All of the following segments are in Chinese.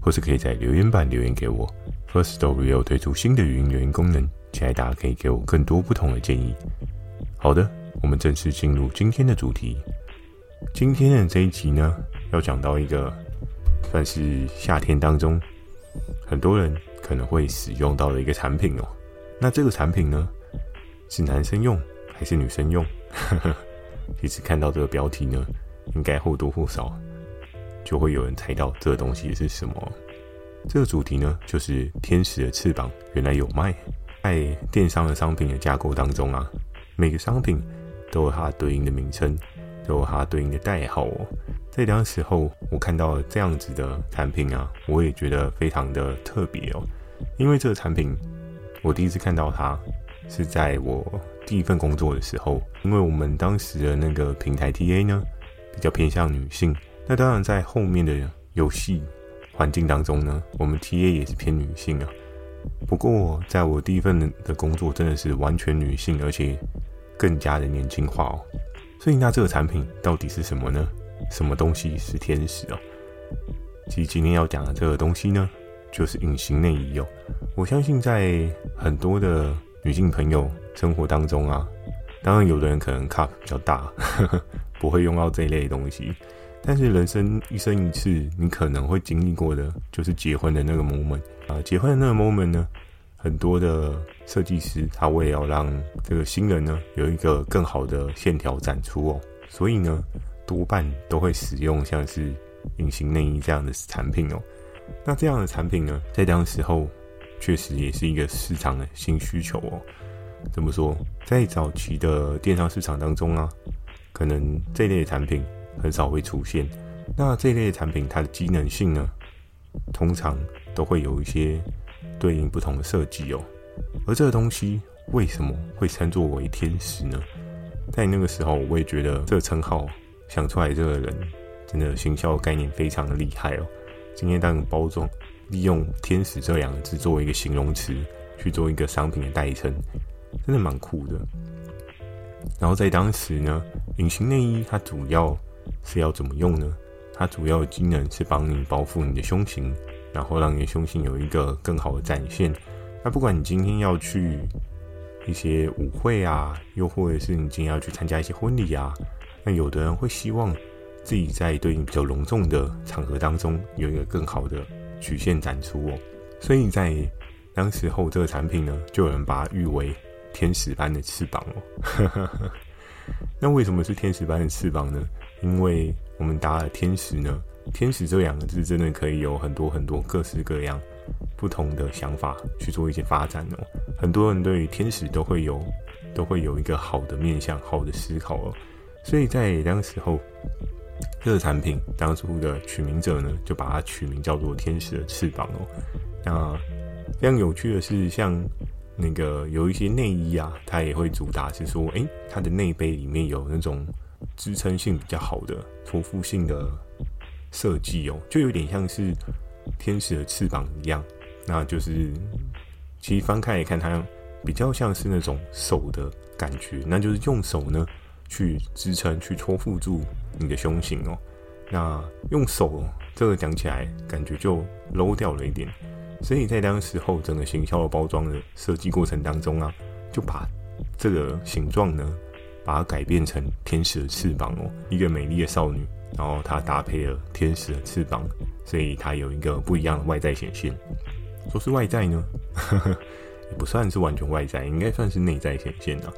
或是可以在留言板留言给我。Firstory 有推出新的语音留言功能，期待大家可以给我更多不同的建议。好的，我们正式进入今天的主题。今天的这一集呢，要讲到一个算是夏天当中很多人可能会使用到的一个产品哦。那这个产品呢，是男生用还是女生用？其实看到这个标题呢，应该或多或少。就会有人猜到这个东西是什么。这个主题呢，就是天使的翅膀原来有卖。在电商的商品的架构当中啊，每个商品都有它对应的名称，都有它对应的代号哦。在当时候，我看到这样子的产品啊，我也觉得非常的特别哦。因为这个产品，我第一次看到它是在我第一份工作的时候，因为我们当时的那个平台 TA 呢，比较偏向女性。那当然，在后面的游戏环境当中呢，我们 TA 也是偏女性啊。不过，在我第一份的工作真的是完全女性，而且更加的年轻化哦。所以，那这个产品到底是什么呢？什么东西是天使哦？其实今天要讲的这个东西呢，就是隐形内衣哦。我相信在很多的女性朋友生活当中啊，当然有的人可能 cup 比较大，呵呵，不会用到这一类的东西。但是人生一生一次，你可能会经历过的，就是结婚的那个 moment 啊。结婚的那个 moment 呢，很多的设计师他为了让这个新人呢有一个更好的线条展出哦，所以呢多半都会使用像是隐形内衣这样的产品哦。那这样的产品呢，在当时候确实也是一个市场的新需求哦。怎么说？在早期的电商市场当中啊，可能这类产品。很少会出现。那这类产品，它的机能性呢，通常都会有一些对应不同的设计哦。而这个东西为什么会称作为天使呢？在那个时候，我也觉得这个称号想出来这个人真的行销概念非常的厉害哦。今天当包装利用“天使”这两个字作为一个形容词去做一个商品的代称，真的蛮酷的。然后在当时呢，隐形内衣它主要是要怎么用呢？它主要的机能是帮你包覆你的胸型，然后让你的胸型有一个更好的展现。那不管你今天要去一些舞会啊，又或者是你今天要去参加一些婚礼啊，那有的人会希望自己在对应比较隆重的场合当中有一个更好的曲线展出哦。所以在当时候这个产品呢，就有人把它誉为天使般的翅膀哦。那为什么是天使般的翅膀呢？因为我们打了天使呢，天使这两个字真的可以有很多很多各式各样不同的想法去做一些发展哦。很多人对于天使都会有都会有一个好的面向、好的思考哦。所以在那个时候，这个产品当初的取名者呢，就把它取名叫做天使的翅膀哦。那非常有趣的是，像那个有一些内衣啊，它也会主打是说，诶，它的内杯里面有那种。支撑性比较好的托付性的设计哦，就有点像是天使的翅膀一样。那就是其实翻开来看，它比较像是那种手的感觉，那就是用手呢去支撑、去托付住你的胸型哦。那用手这个讲起来感觉就 low 掉了一点，所以在当时候整个行销的包装的设计过程当中啊，就把这个形状呢。把它改变成天使的翅膀哦，一个美丽的少女，然后她搭配了天使的翅膀，所以它有一个不一样的外在显现。说是外在呢，也不算是完全外在，应该算是内在显现的。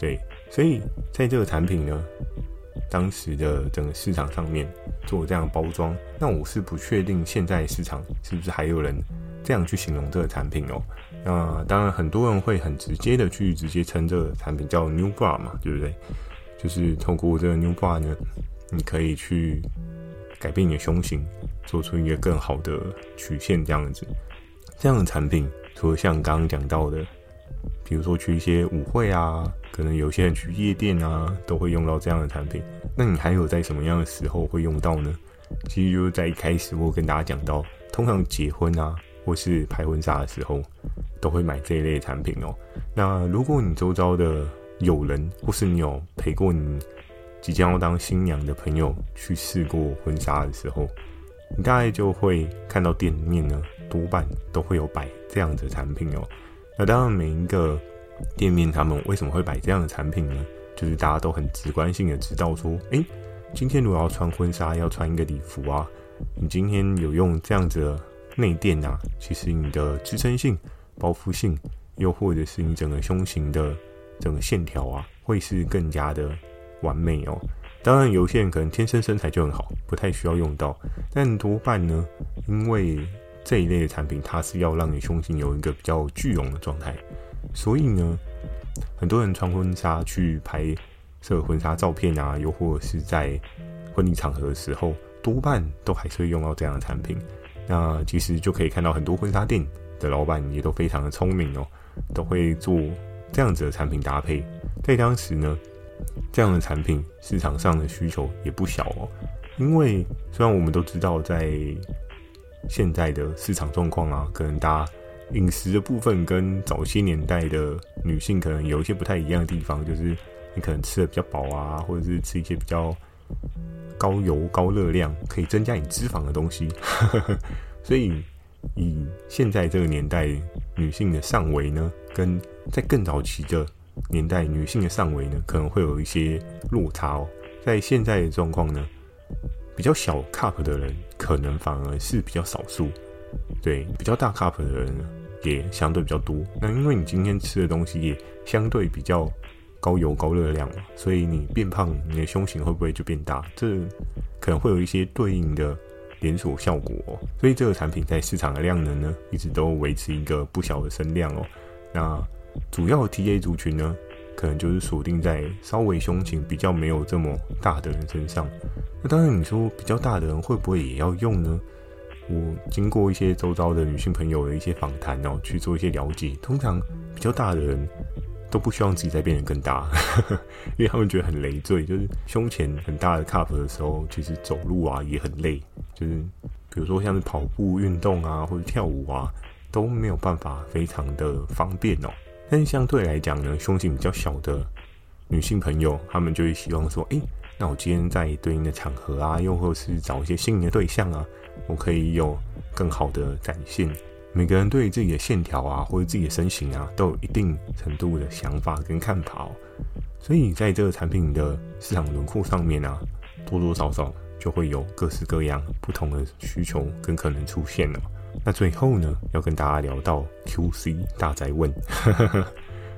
对，所以在这个产品呢，当时的整个市场上面做这样包装，那我是不确定现在市场是不是还有人这样去形容这个产品哦。那当然，很多人会很直接的去直接称这个产品叫 New Bra 嘛，对不对？就是透过这个 New Bra 呢，你可以去改变你的胸型，做出一个更好的曲线这样子。这样的产品，除了像刚刚讲到的，比如说去一些舞会啊，可能有些人去夜店啊，都会用到这样的产品。那你还有在什么样的时候会用到呢？其实就是在一开始我跟大家讲到，通常结婚啊，或是拍婚纱的时候，都会买这一类产品哦。那如果你周遭的友人，或是你有陪过你即将要当新娘的朋友去试过婚纱的时候，你大概就会看到店里面呢，多半都会有摆这样子的产品哦。那当然，每一个店面他们为什么会摆这样的产品呢？就是大家都很直观性的知道说，诶，今天如果要穿婚纱，要穿一个礼服啊，你今天有用这样子的内垫啊，其实你的支撑性、包覆性，又或者是你整个胸型的整个线条啊，会是更加的完美哦。当然，有些人可能天生身材就很好，不太需要用到，但多半呢，因为这一类的产品，它是要让你胸型有一个比较聚拢的状态，所以呢，很多人穿婚纱去拍摄婚纱照片啊，又或者是在婚礼场合的时候，多半都还是会用到这样的产品。那其实就可以看到很多婚纱店的老板也都非常的聪明哦，都会做这样子的产品搭配。在当时呢，这样的产品市场上的需求也不小哦。因为虽然我们都知道在现在的市场状况啊，可能大家。饮食的部分跟早些年代的女性可能有一些不太一样的地方，就是你可能吃的比较饱啊，或者是吃一些比较高油高热量可以增加你脂肪的东西。所以以现在这个年代女性的上围呢，跟在更早期的年代女性的上围呢，可能会有一些落差哦。在现在的状况呢，比较小 cup 的人可能反而是比较少数。对，比较大 cup 的人也相对比较多。那因为你今天吃的东西也相对比较高油高热量嘛，所以你变胖，你的胸型会不会就变大？这可能会有一些对应的连锁效果哦。所以这个产品在市场的量能呢，一直都维持一个不小的升量哦。那主要的 TA 族群呢，可能就是锁定在稍微胸型比较没有这么大的人身上。那当然，你说比较大的人会不会也要用呢？我经过一些周遭的女性朋友的一些访谈，哦去做一些了解。通常比较大的人都不希望自己再变得更大，因为他们觉得很累赘。就是胸前很大的 cup 的时候，其实走路啊也很累。就是比如说像是跑步运动啊，或者跳舞啊，都没有办法非常的方便哦。但是相对来讲呢，胸型比较小的女性朋友，她们就会希望说，诶，那我今天在对应的场合啊，又或是找一些心仪的对象啊。我可以有更好的展现。每个人对自己的线条啊，或者自己的身形啊，都有一定程度的想法跟看法哦。所以在这个产品的市场轮廓上面啊，多多少少就会有各式各样不同的需求跟可能出现了。那最后呢，要跟大家聊到 QC 大宅问，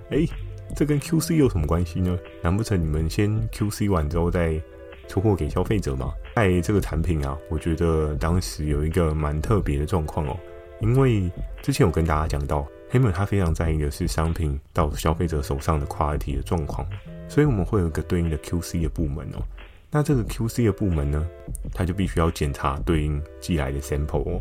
哎、欸，这跟 QC 有什么关系呢？难不成你们先 QC 完之后再出货给消费者吗？在这个产品啊，我觉得当时有一个蛮特别的状况哦，因为之前有跟大家讲到，黑门他非常在意的是商品到消费者手上的 quality 的状况，所以我们会有一个对应的 QC 的部门哦。那这个 QC 的部门呢，他就必须要检查对应寄来的 sample 哦。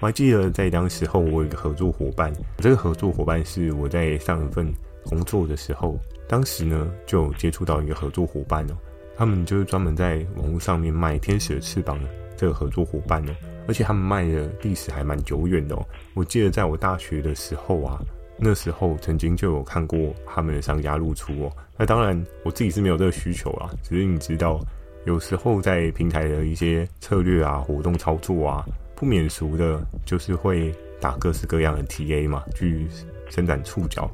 我还记得在当时候，我有一个合作伙伴，这个合作伙伴是我在上一份工作的时候，当时呢就接触到一个合作伙伴哦。他们就是专门在网络上面卖天使的翅膀的这个合作伙伴呢，而且他们卖的历史还蛮久远的哦。我记得在我大学的时候啊，那时候曾经就有看过他们的商家露出哦。那当然我自己是没有这个需求啊，只是你知道，有时候在平台的一些策略啊、活动操作啊，不免俗的，就是会打各式各样的 TA 嘛，去伸展触角。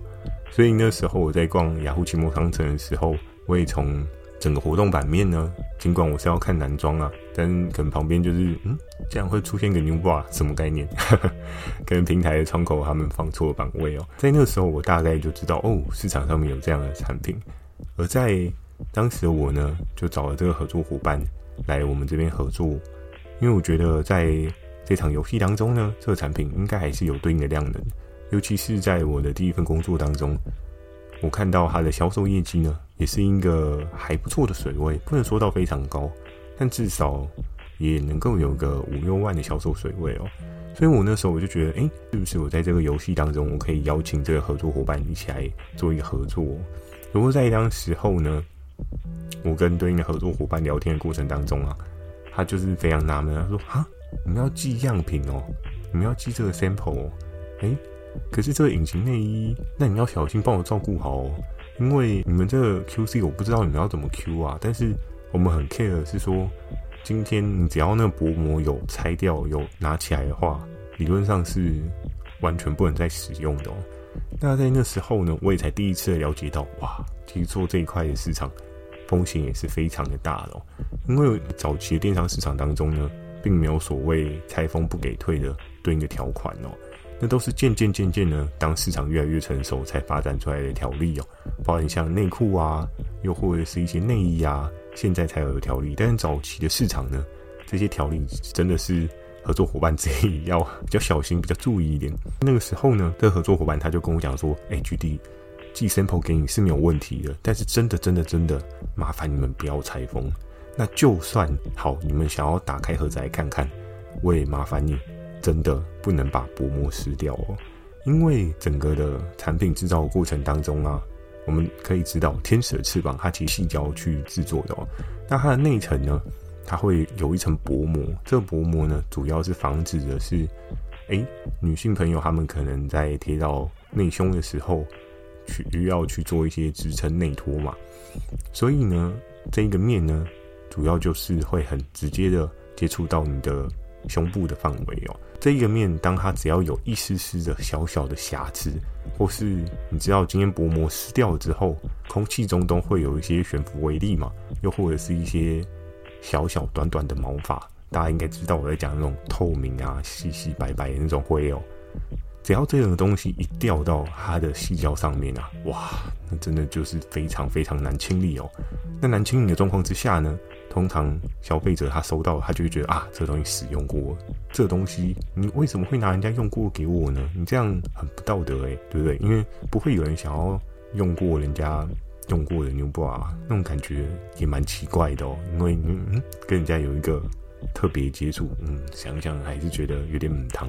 所以那时候我在逛雅虎奇摩商城的时候，我也从整个活动版面呢，尽管我是要看男装啊，但可能旁边就是，嗯，这样会出现个 new bra，什么概念？可能平台的窗口他们放错了版位哦。在那个时候，我大概就知道，哦，市场上面有这样的产品。而在当时的我呢，就找了这个合作伙伴来我们这边合作，因为我觉得在这场游戏当中呢，这个产品应该还是有对应的量能，尤其是在我的第一份工作当中。我看到它的销售业绩呢，也是一个还不错的水位，不能说到非常高，但至少也能够有个五六万的销售水位哦。所以我那时候我就觉得，哎、欸，是不是我在这个游戏当中，我可以邀请这个合作伙伴一起来做一个合作？如果在当时候呢，我跟对应的合作伙伴聊天的过程当中啊，他就是非常纳闷，他说：“啊，你们要寄样品哦，你们要寄这个 sample 哦，哎、欸，可是这个隐形内衣，那你要小心帮我照顾好哦，因为你们这个 QC 我不知道你们要怎么 Q 啊，但是我们很 care 是说。”今天你只要那个薄膜有拆掉、有拿起来的话，理论上是完全不能再使用的哦。那在那时候呢，我也才第一次了解到，哇，其实做这一块的市场风险也是非常的大的哦。因为早期的电商市场当中呢，并没有所谓拆封不给退的对应的条款哦，那都是渐渐渐渐呢，当市场越来越成熟才发展出来的条例哦，包含像内裤啊，又或者是一些内衣啊。现在才有的条例，但是早期的市场呢，这些条例真的是合作伙伴自己要比较小心、比较注意一点。那个时候呢，这个合作伙伴他就跟我讲说：“哎，GD 寄 sample 给你是没有问题的，但是真的、真的、真的麻烦你们不要拆封。那就算好，你们想要打开盒子来看看，我也麻烦你真的不能把薄膜撕掉哦，因为整个的产品制造过程当中啊。”我们可以知道，天使的翅膀它其实细胶去制作的哦。那它的内层呢，它会有一层薄膜。这个薄膜呢，主要是防止的是，诶，女性朋友她们可能在贴到内胸的时候，需要去做一些支撑内托嘛。所以呢，这一个面呢，主要就是会很直接的接触到你的胸部的范围哦。这一个面，当它只要有一丝丝的小小的瑕疵，或是你知道今天薄膜撕掉了之后，空气中都会有一些悬浮微粒嘛，又或者是一些小小短短的毛发，大家应该知道我在讲那种透明啊、细细白白的那种灰哦。只要这种东西一掉到它的细胶上面啊，哇，那真的就是非常非常难清理哦。那难清理的状况之下呢，通常消费者他收到，他就会觉得啊，这东西使用过，这东西你为什么会拿人家用过给我呢？你这样很不道德诶，对不对？因为不会有人想要用过人家用过的 New Bra，那种感觉也蛮奇怪的哦。因为嗯，跟人家有一个特别接触，嗯，想想还是觉得有点母汤。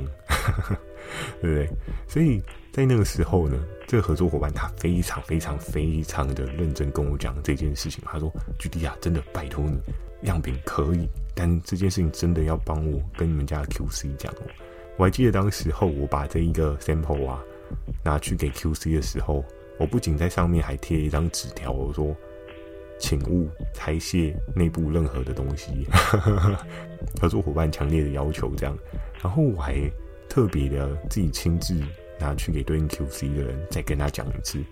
对不对？所以在那个时候呢，这个合作伙伴他非常非常非常的认真跟我讲这件事情。他说：“GD 啊，真的拜托你，样品可以，但这件事情真的要帮我跟你们家 QC 讲。”我还记得当时候我把这一个 sample 啊拿去给 QC 的时候，我不仅在上面还贴一张纸条，我说：“请勿拆卸内部任何的东西。”合作伙伴强烈的要求这样，然后我还。特别的，自己亲自拿去给对应 QC 的人再跟他讲一次，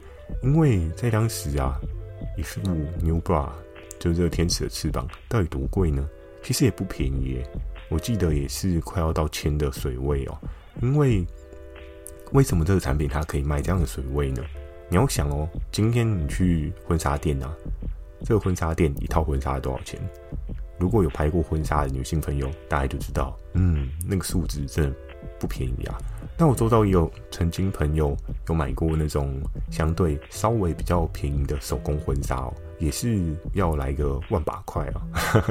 因为在当时啊，一副 New Bra 就这天使的翅膀到底多贵呢？其实也不便宜耶，我记得也是快要到千的水位哦。因为为什么这个产品它可以卖这样的水位呢？你要想哦，今天你去婚纱店啊，这个婚纱店一套婚纱多少钱？如果有拍过婚纱的女性朋友，大概就知道，嗯，那个数字真的。不便宜啊！那我周遭也有曾经朋友有买过那种相对稍微比较便宜的手工婚纱哦，也是要来个万把块啊，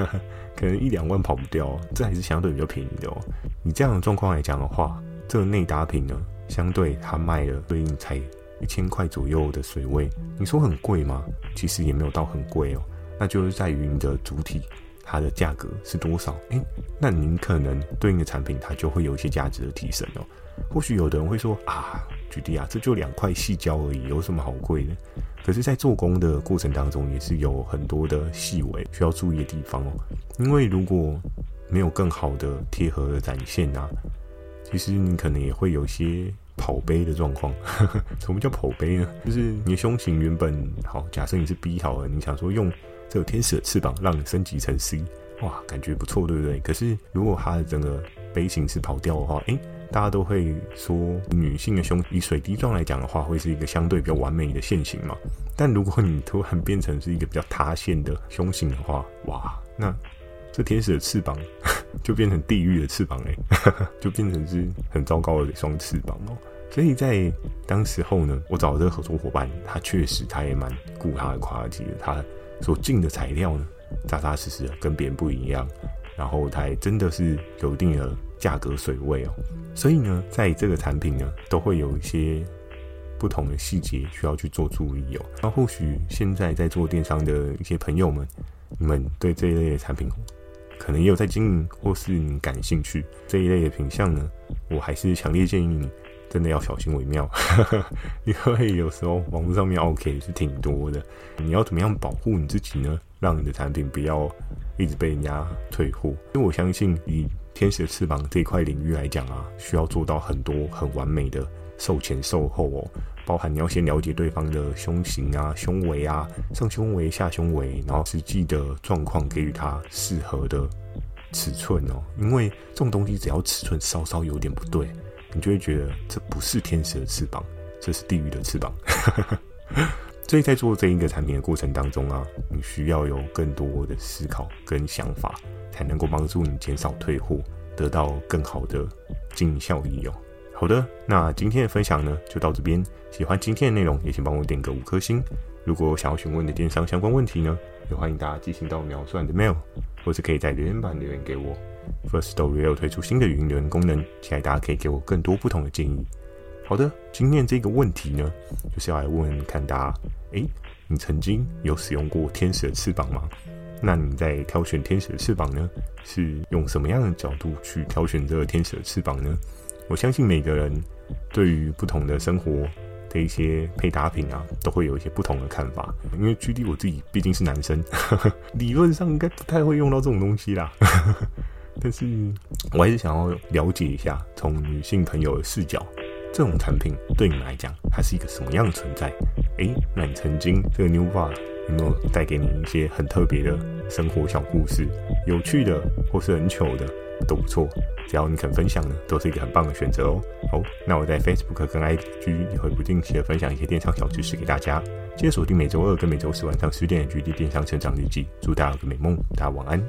可能一两万跑不掉，这还是相对比较便宜的哦。以这样的状况来讲的话，这个内搭品呢，相对它卖了对应才一千块左右的水位，你说很贵吗？其实也没有到很贵哦，那就是在于你的主体。它的价格是多少？诶，那您可能对应的产品，它就会有一些价值的提升哦。或许有的人会说啊举例啊，这就两块细胶而已，有什么好贵的？可是，在做工的过程当中，也是有很多的细微需要注意的地方哦。因为如果没有更好的贴合的展现啊，其实你可能也会有些跑杯的状况。什么叫跑杯呢？就是你的胸型原本好，假设你是 B 好了，你想说用。这个天使的翅膀让你升级成 C，哇，感觉不错，对不对？可是如果它的整个杯型是跑掉的话，诶，大家都会说女性的胸以水滴状来讲的话，会是一个相对比较完美的线型嘛。但如果你突然变成是一个比较塌陷的胸型的话，哇，那这天使的翅膀 就变成地狱的翅膀嘞，就变成是很糟糕的一双翅膀哦。所以在当时候呢，我找这个合作伙伴，他确实他也蛮顾他的 quality 的，他。所进的材料呢，扎扎实实的，跟别人不一样。然后它还真的是有一定的价格水位哦。所以呢，在这个产品呢，都会有一些不同的细节需要去做注意哦。那或许现在在做电商的一些朋友们，你们对这一类的产品可能也有在经营，或是你感兴趣这一类的品项呢，我还是强烈建议你。真的要小心为妙，因为有时候网络上面 OK 是挺多的。你要怎么样保护你自己呢？让你的产品不要一直被人家退货。因为我相信以天使的翅膀这一块领域来讲啊，需要做到很多很完美的售前售后哦，包含你要先了解对方的胸型啊、胸围啊、上胸围、下胸围，然后实际的状况给予他适合的尺寸哦。因为这种东西只要尺寸稍稍有点不对。你就会觉得这不是天使的翅膀，这是地狱的翅膀。所以在做这一个产品的过程当中啊，你需要有更多的思考跟想法，才能够帮助你减少退货，得到更好的经营效益哦。好的，那今天的分享呢就到这边。喜欢今天的内容，也请帮我点个五颗星。如果想要询问的电商相关问题呢，也欢迎大家寄信到秒算的 mail，或是可以在留言板留言给我。First Story 又推出新的语音功能，期待大家可以给我更多不同的建议。好的，今天这个问题呢，就是要来问看大家：诶，你曾经有使用过天使的翅膀吗？那你在挑选天使的翅膀呢，是用什么样的角度去挑选这个天使的翅膀呢？我相信每个人对于不同的生活的一些配搭品啊，都会有一些不同的看法。因为举例我自己毕竟是男生，呵 呵理论上应该不太会用到这种东西啦。呵呵但是，我还是想要了解一下，从女性朋友的视角，这种产品对你们来讲，它是一个什么样的存在？诶，那你曾经这个 Nuva 有没有带给你一些很特别的生活小故事？有趣的，或是很糗的，都不错。只要你肯分享呢，都是一个很棒的选择哦。好，那我在 Facebook 跟 IG 也会不定期的分享一些电商小知识给大家。记得锁定每周二跟每周四晚上十点的《GD 电商成长日记》，祝大家有个美梦，大家晚安。